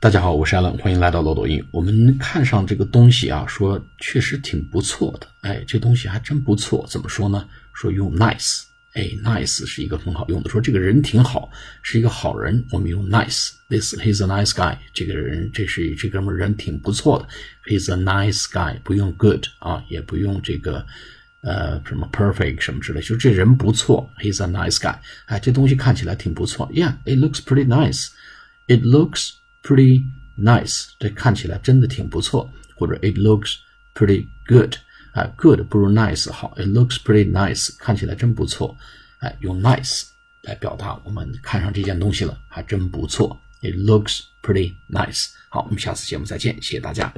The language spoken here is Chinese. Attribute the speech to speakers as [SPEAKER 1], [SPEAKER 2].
[SPEAKER 1] 大家好，我是 Allen，欢迎来到漏斗音。我们看上这个东西啊，说确实挺不错的，哎，这东西还真不错。怎么说呢？说用 nice，哎，nice 是一个很好用的。说这个人挺好，是一个好人，我们用 nice。This he's a nice guy。这个人，这是这哥们人挺不错的。He's a nice guy，不用 good 啊，也不用这个呃什么 perfect 什么之类，就这人不错。He's a nice guy。哎，这东西看起来挺不错。Yeah，it looks pretty nice。It looks pretty nice，这看起来真的挺不错，或者 it looks pretty good，啊，good 不如 nice 好，it looks pretty nice，看起来真不错，哎，用 nice 来表达我们看上这件东西了，还真不错，it looks pretty nice。好，我们下次节目再见，谢谢大家。